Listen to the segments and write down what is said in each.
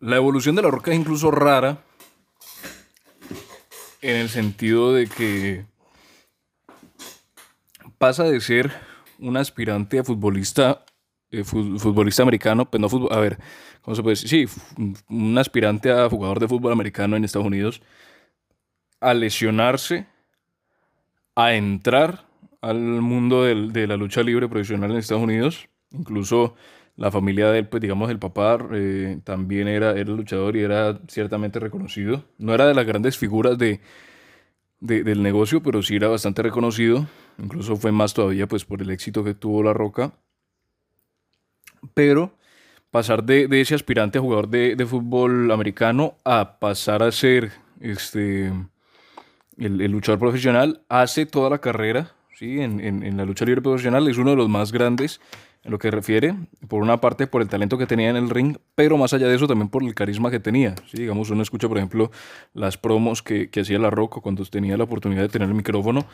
La evolución de La Roca es incluso rara en el sentido de que pasa de ser un aspirante a futbolista, eh, futbolista americano, pues no fútbol, a ver, ¿cómo se puede decir? Sí, un aspirante a jugador de fútbol americano en Estados Unidos, a lesionarse, a entrar al mundo de la lucha libre profesional en Estados Unidos, incluso la familia de él, pues digamos, el papá eh, también era, era luchador y era ciertamente reconocido. No era de las grandes figuras de, del negocio, pero sí era bastante reconocido. Incluso fue más todavía pues por el éxito que tuvo La Roca. Pero pasar de, ese aspirante a jugador de, fútbol americano a pasar a ser este, el, el luchador profesional hace toda la carrera ¿sí? En, en, en, la lucha libre profesional. Es uno de los más grandes en lo que refiere, por una parte por el talento que tenía en el ring, pero más allá de eso también por el carisma que tenía. ¿sí? Digamos, uno escucha, por ejemplo, las promos que, que hacía La Roca cuando tenía la oportunidad de tener el micrófono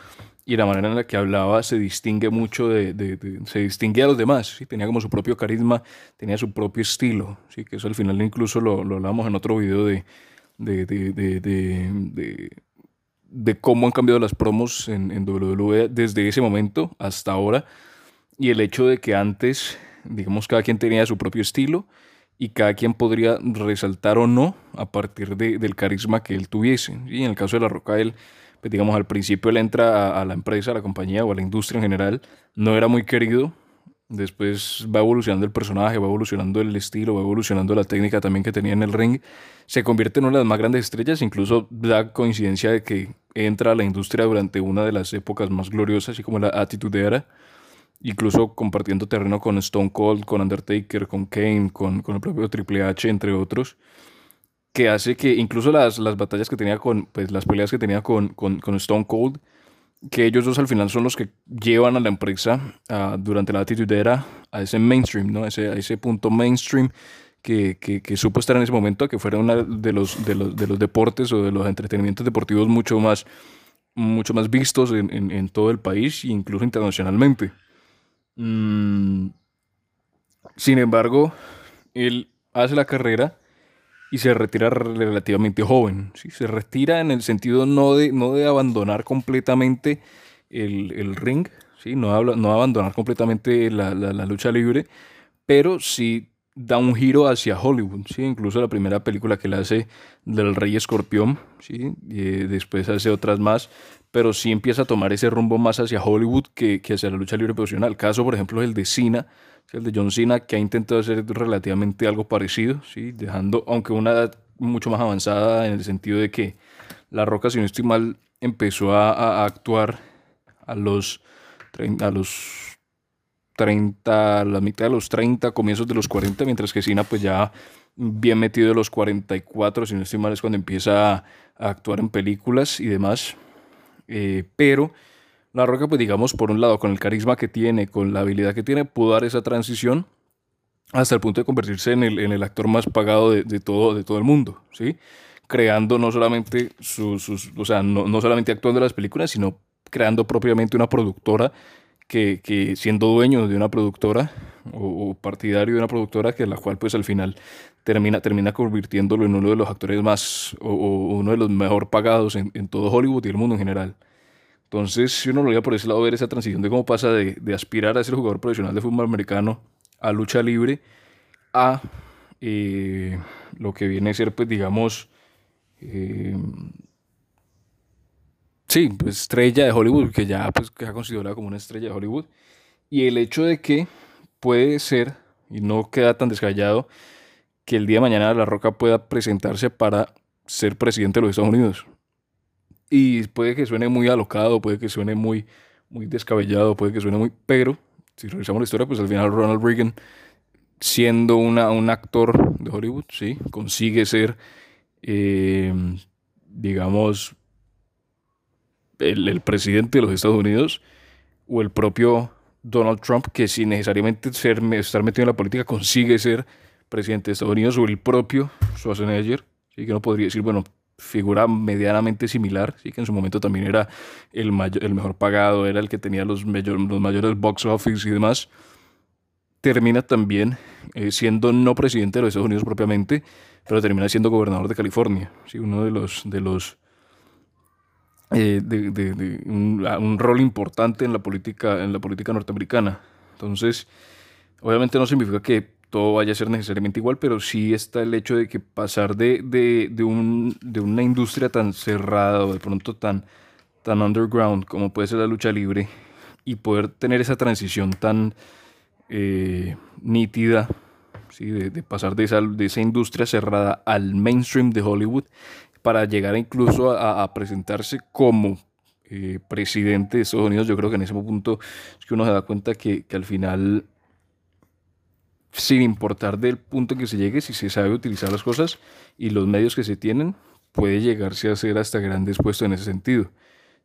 y la manera en la que hablaba se distingue mucho de, de, se distingue a los demás. ¿sí? Tenía como su propio carisma, tenía su propio estilo, ¿sí? que eso al final incluso lo, lo hablamos en otro video de, de, de, de cómo han cambiado las promos en, en WWE desde ese momento hasta ahora y el hecho de que antes, digamos, cada quien tenía su propio estilo y cada quien podría resaltar o no a partir de, del carisma que él tuviese. Y en el caso de La Roca, él, pues, digamos, al principio él entra a, la empresa, a la compañía o a la industria en general, no era muy querido. Después va evolucionando el personaje, va evolucionando el estilo, va evolucionando la técnica también que tenía en el ring. Se convierte en una de las más grandes estrellas, incluso da coincidencia de que entra a la industria durante una de las épocas más gloriosas, así como la Attitude Era, incluso compartiendo terreno con Stone Cold, con Undertaker, con Kane, con, con el propio Triple H, entre otros, que hace que incluso las, las batallas que tenía con, pues las peleas que tenía con, con, con Stone Cold, que ellos dos al final son los que llevan a la empresa uh, durante la Attitude Era a ese mainstream, ¿no? Ese, a ese punto mainstream que, que, que, supo estar en ese momento, que fuera uno de los, de, los, de los deportes o de los entretenimientos deportivos mucho más, mucho más vistos en, en, en todo el país e incluso internacionalmente. Mm, sin embargo, él hace la carrera y se retira relativamente joven. ¿sí? Se retira en el sentido no de, no de abandonar completamente el, el ring, ¿sí? no, habla, no abandonar completamente la, la, la lucha libre, pero sí da un giro hacia Hollywood, ¿sí? Incluso la primera película que le hace del Rey Escorpión, ¿sí? Y eh, después hace otras más, pero sí empieza a tomar ese rumbo más hacia Hollywood que, que hacia la lucha libre profesional. Caso, por ejemplo, el de Cena, el de John Cena, que ha intentado hacer relativamente algo parecido, ¿sí? Dejando, aunque una edad mucho más avanzada en el sentido de que La Roca, si no estoy mal, empezó a, a actuar a los, a los 30, la mitad de los 30, comienzos de los 40, mientras que Cena pues ya bien metido de los 44, si no estoy mal es cuando empieza a, actuar en películas y demás. Eh, pero La Roca pues digamos por un lado con el carisma que tiene, con la habilidad que tiene, pudo dar esa transición hasta el punto de convertirse en el, en el actor más pagado de, de, todo, de todo el mundo, ¿sí? Creando no solamente sus, sus o sea, no, no solamente actuando en las películas, sino creando propiamente una productora que, que, siendo dueño de una productora o, o, partidario de una productora que la cual pues al final termina, termina convirtiéndolo en uno de los actores más o, o uno de los mejor pagados en, en, todo Hollywood y el mundo en general. Entonces, si uno lo veía por ese lado, ver esa transición de cómo pasa de, de aspirar a ser jugador profesional de fútbol americano a lucha libre a eh, lo que viene a ser, pues digamos, eh, sí, pues estrella de Hollywood, que ya pues queda considerada como una estrella de Hollywood. Y el hecho de que puede ser, y no queda tan descabellado, que el día de mañana La Roca pueda presentarse para ser presidente de los Estados Unidos. Y puede que suene muy alocado, puede que suene muy, muy descabellado, puede que suene muy... Pero, si revisamos la historia, pues al final Ronald Reagan, siendo una, un actor de Hollywood, sí, consigue ser, eh, digamos, el, presidente de los Estados Unidos o el propio Donald Trump, que sin necesariamente ser, estar metido en la política consigue ser presidente de Estados Unidos, o el propio Schwarzenegger, ¿sí? que no podría decir, bueno, figura medianamente similar, ¿sí? que en su momento también era el, mayor, el mejor pagado, era el que tenía los, mayor, los mayores box office y demás, termina también eh, siendo no presidente de los Estados Unidos propiamente, pero termina siendo gobernador de California, ¿sí? uno de los, de los eh, de, un, rol importante en la política, en la política norteamericana. Entonces, obviamente no significa que todo vaya a ser necesariamente igual, pero sí está el hecho de que pasar de, de, un, de una industria tan cerrada o de pronto tan, tan underground como puede ser la lucha libre y poder tener esa transición tan eh, nítida, ¿sí? de, pasar de esa, de esa industria cerrada al mainstream de Hollywood para llegar incluso a, presentarse como eh, presidente de Estados Unidos, yo creo que en ese punto es que uno se da cuenta que, que, al final, sin importar del punto en que se llegue, si se sabe utilizar las cosas y los medios que se tienen, puede llegarse a ser hasta grandes puestos en ese sentido.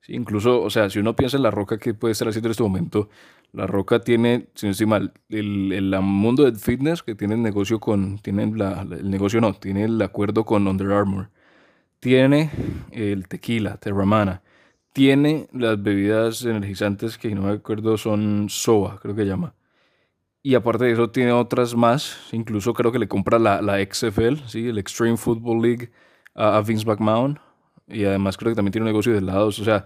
Sí, incluso, o sea, si uno piensa en la roca que puede estar haciendo en este momento, la roca tiene, si no estoy mal, el, el, mundo del fitness que tiene el negocio con, tiene la, el negocio no, tiene el acuerdo con Under Armour tiene el tequila, Terramana, tiene las bebidas energizantes que no me acuerdo son SOA, creo que llama. Y aparte de eso tiene otras más, incluso creo que le compra la, la XFL, ¿sí? el Extreme Football League a, Vince McMahon. Y además creo que también tiene un negocio de helados. O sea,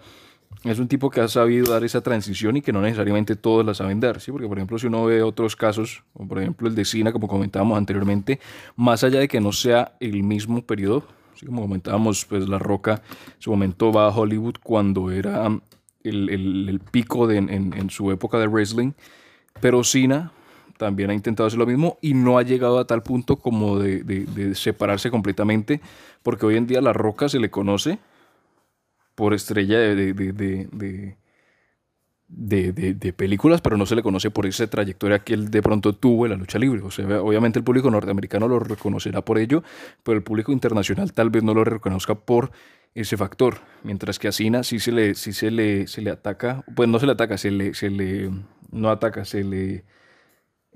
es un tipo que ha sabido dar esa transición y que no necesariamente todos la saben dar, ¿sí? Porque, por ejemplo, si uno ve otros casos, como por ejemplo el de Cina, como comentábamos anteriormente, más allá de que no sea el mismo periodo, como comentábamos, pues La Roca en su momento va a Hollywood cuando era el, el, pico de, en, en, su época de wrestling, pero Cena también ha intentado hacer lo mismo y no ha llegado a tal punto como de, de, de separarse completamente, porque hoy en día La Roca se le conoce por estrella de, de, de, películas, pero no se le conoce por esa trayectoria que él de pronto tuvo en la lucha libre. O sea, obviamente el público norteamericano lo reconocerá por ello, pero el público internacional tal vez no lo reconozca por ese factor. Mientras que a Cena sí se le, sí se le, se le ataca, pues no se le ataca, se le, se le, no ataca, se le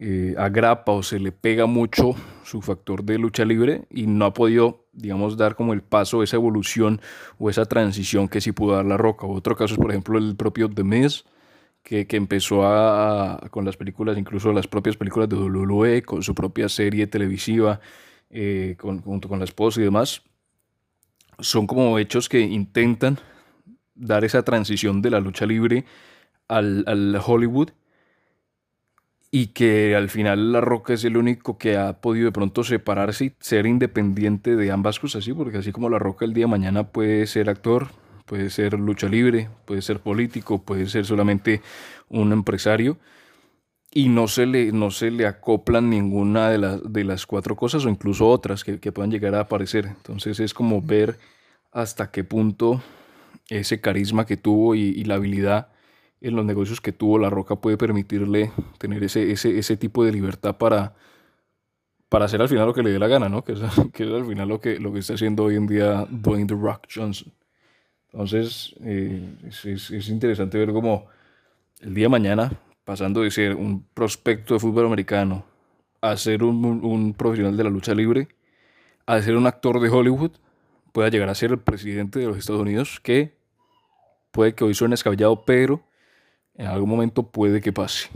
eh, agrapa o se le pega mucho su factor de lucha libre y no ha podido, digamos, dar como el paso, esa evolución o esa transición que sí pudo dar La Roca. Otro caso es, por ejemplo, el propio The Miz, que, empezó a, con las películas, incluso las propias películas de WWE, con su propia serie televisiva, eh, junto con la esposa y demás, son como hechos que intentan dar esa transición de la lucha libre al, al Hollywood y que al final La Roca es el único que ha podido de pronto separarse y ser independiente de ambas cosas, ¿sí? porque así como La Roca el día de mañana puede ser actor, puede ser lucha libre, puede ser político, puede ser solamente un empresario y no se le, no se le acoplan ninguna de, las de las cuatro cosas o incluso otras que, que puedan llegar a aparecer. Entonces es como ver hasta qué punto ese carisma que tuvo y, y, la habilidad en los negocios que tuvo La Roca puede permitirle tener ese, ese, ese tipo de libertad para, para hacer al final lo que le dé la gana, ¿no? Que es, que es al final lo que, lo que está haciendo hoy en día Dwayne The Rock Johnson. Entonces, eh, es, interesante ver cómo el día de mañana, pasando de ser un prospecto de fútbol americano a ser un, profesional de la lucha libre, a ser un actor de Hollywood, pueda llegar a ser el presidente de los Estados Unidos, que puede que hoy suene escabellado, pero en algún momento puede que pase.